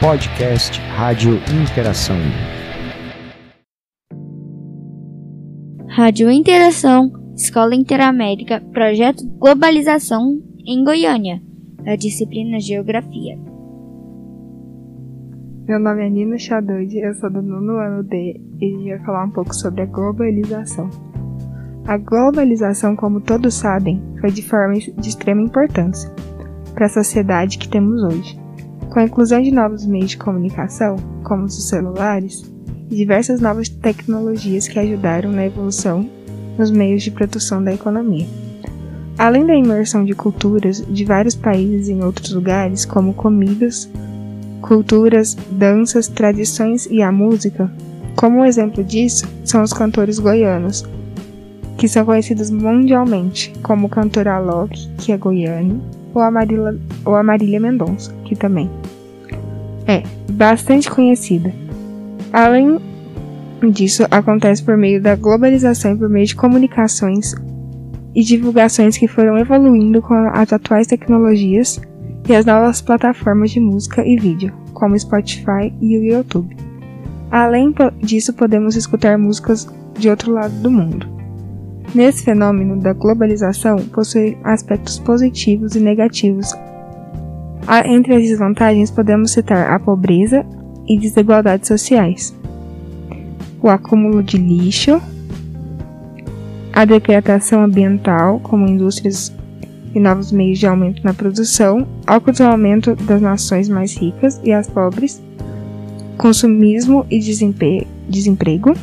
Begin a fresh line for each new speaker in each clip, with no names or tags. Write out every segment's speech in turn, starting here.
Podcast Rádio Interação.
Rádio Interação, Escola Interamérica, Projeto Globalização em Goiânia, da disciplina Geografia.
Meu nome é Nina Chadoide, eu sou do nono ano D e vou falar um pouco sobre a globalização. A globalização, como todos sabem, foi de forma de extrema importância para a sociedade que temos hoje. Com a inclusão de novos meios de comunicação, como os celulares, e diversas novas tecnologias que ajudaram na evolução nos meios de produção da economia. Além da imersão de culturas de vários países em outros lugares, como comidas, culturas, danças, tradições e a música, como um exemplo disso são os cantores goianos, que são conhecidos mundialmente, como o cantor Alok, que é goiano, ou a ou a Marília Mendonça, que também é bastante conhecida. Além disso, acontece por meio da globalização e por meio de comunicações e divulgações que foram evoluindo com as atuais tecnologias e as novas plataformas de música e vídeo, como Spotify e o YouTube. Além disso, podemos escutar músicas de outro lado do mundo. Nesse fenômeno da globalização, possui aspectos positivos e negativos. Entre as desvantagens, podemos citar a pobreza e desigualdades sociais, o acúmulo de lixo, a degradação ambiental, como indústrias e novos meios de aumento na produção, aumento das nações mais ricas e as pobres, consumismo e desemprego,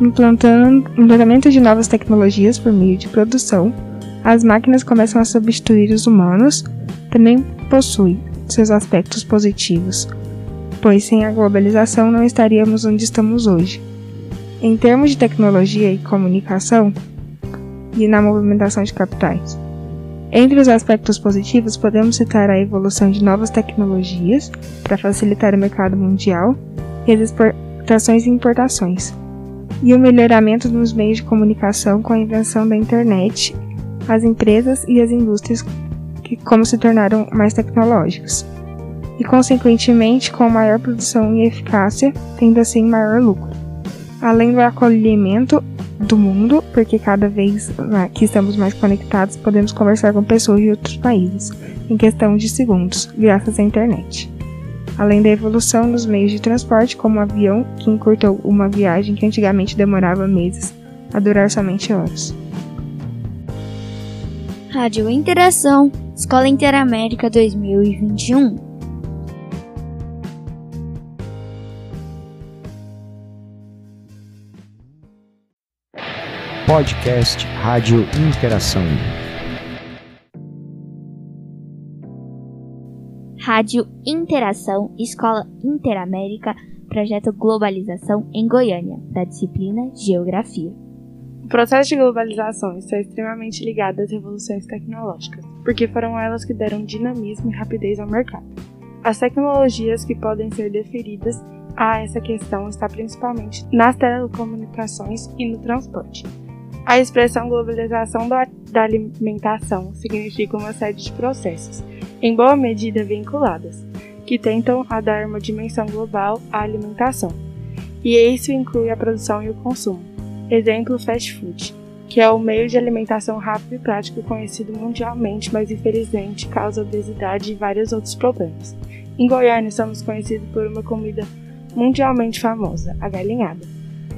implantando, implantamento de novas tecnologias por meio de produção, as máquinas começam a substituir os humanos, também possui seus aspectos positivos, pois sem a globalização não estaríamos onde estamos hoje. Em termos de tecnologia e comunicação, e na movimentação de capitais. Entre os aspectos positivos, podemos citar a evolução de novas tecnologias para facilitar o mercado mundial e as exportações e importações, e o melhoramento nos meios de comunicação com a invenção da internet, as empresas e as indústrias que como se tornaram mais tecnológicos, e consequentemente com maior produção e eficácia, tendo assim maior lucro. Além do acolhimento do mundo, porque cada vez que estamos mais conectados, podemos conversar com pessoas de outros países em questão de segundos, graças à internet. Além da evolução dos meios de transporte, como o avião, que encurtou uma viagem que antigamente demorava meses a durar somente horas.
Rádio Interação, Escola Interamérica 2021.
Podcast Rádio Interação.
Rádio Interação, Escola Interamérica, Projeto Globalização em Goiânia, da disciplina Geografia.
O processo de globalização está extremamente ligado às revoluções tecnológicas, porque foram elas que deram dinamismo e rapidez ao mercado. As tecnologias que podem ser deferidas a essa questão está principalmente nas telecomunicações e no transporte. A expressão globalização da, alimentação significa uma série de processos, em boa medida vinculadas, que tentam a dar uma dimensão global à alimentação. E isso inclui a produção e o consumo. Exemplo, fast food, que é o meio de alimentação rápido e prático conhecido mundialmente, mas infelizmente causa obesidade e vários outros problemas. Em Goiânia, somos conhecidos por uma comida mundialmente famosa, a galinhada.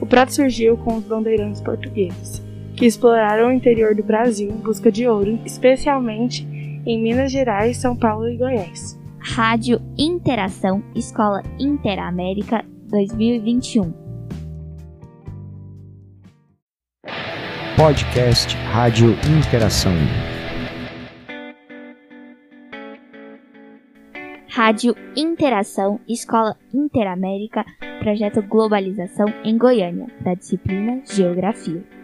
O prato surgiu com os bandeirantes portugueses, que exploraram o interior do Brasil em busca de ouro, especialmente em Minas Gerais, São Paulo e Goiás.
Rádio Interação Escola Interamérica 2021.
Podcast Rádio Interação.
Rádio Interação Escola Interamérica Projeto Globalização em Goiânia, da disciplina Geografia.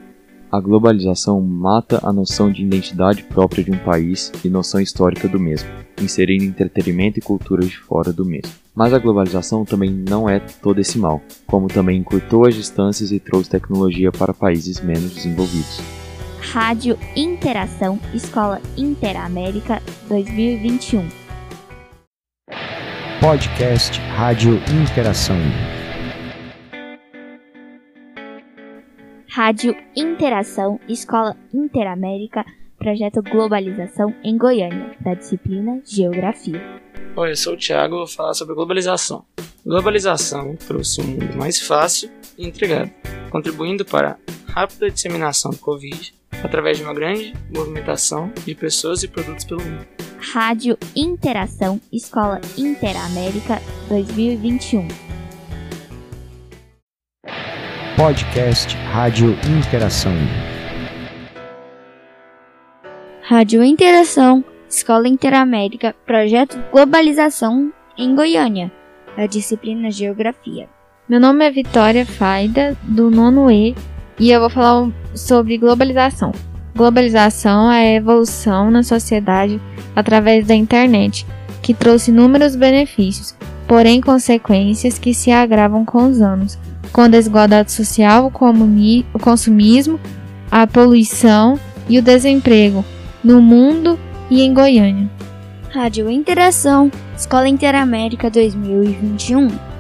A globalização mata a noção de identidade própria de um país e noção histórica do mesmo, inserindo entretenimento e cultura de fora do mesmo. Mas a globalização também não é todo esse mal, como também encurtou as distâncias e trouxe tecnologia para países menos desenvolvidos.
Rádio Interação Escola Interamérica 2021
Podcast Rádio Interação.
Rádio Interação, Escola Interamérica, Projeto Globalização em Goiânia, da disciplina Geografia.
Oi, eu sou o Thiago vou falar sobre globalização. Globalização trouxe um mundo mais fácil e entregado, contribuindo para a rápida disseminação do Covid através de uma grande movimentação de pessoas e produtos pelo mundo.
Rádio Interação, Escola Interamérica 2021.
Podcast Rádio Interação.
Rádio Interação, Escola Interamérica, Projeto Globalização em Goiânia, da disciplina Geografia.
Meu nome é Vitória Faida, do nono E, e eu vou falar sobre globalização. Globalização é a evolução na sociedade através da internet, que trouxe inúmeros benefícios, porém consequências que se agravam com os anos, com a desigualdade social, o consumismo, a poluição e o desemprego no mundo e em Goiânia.
Rádio Interação, Escola Interamérica 2021.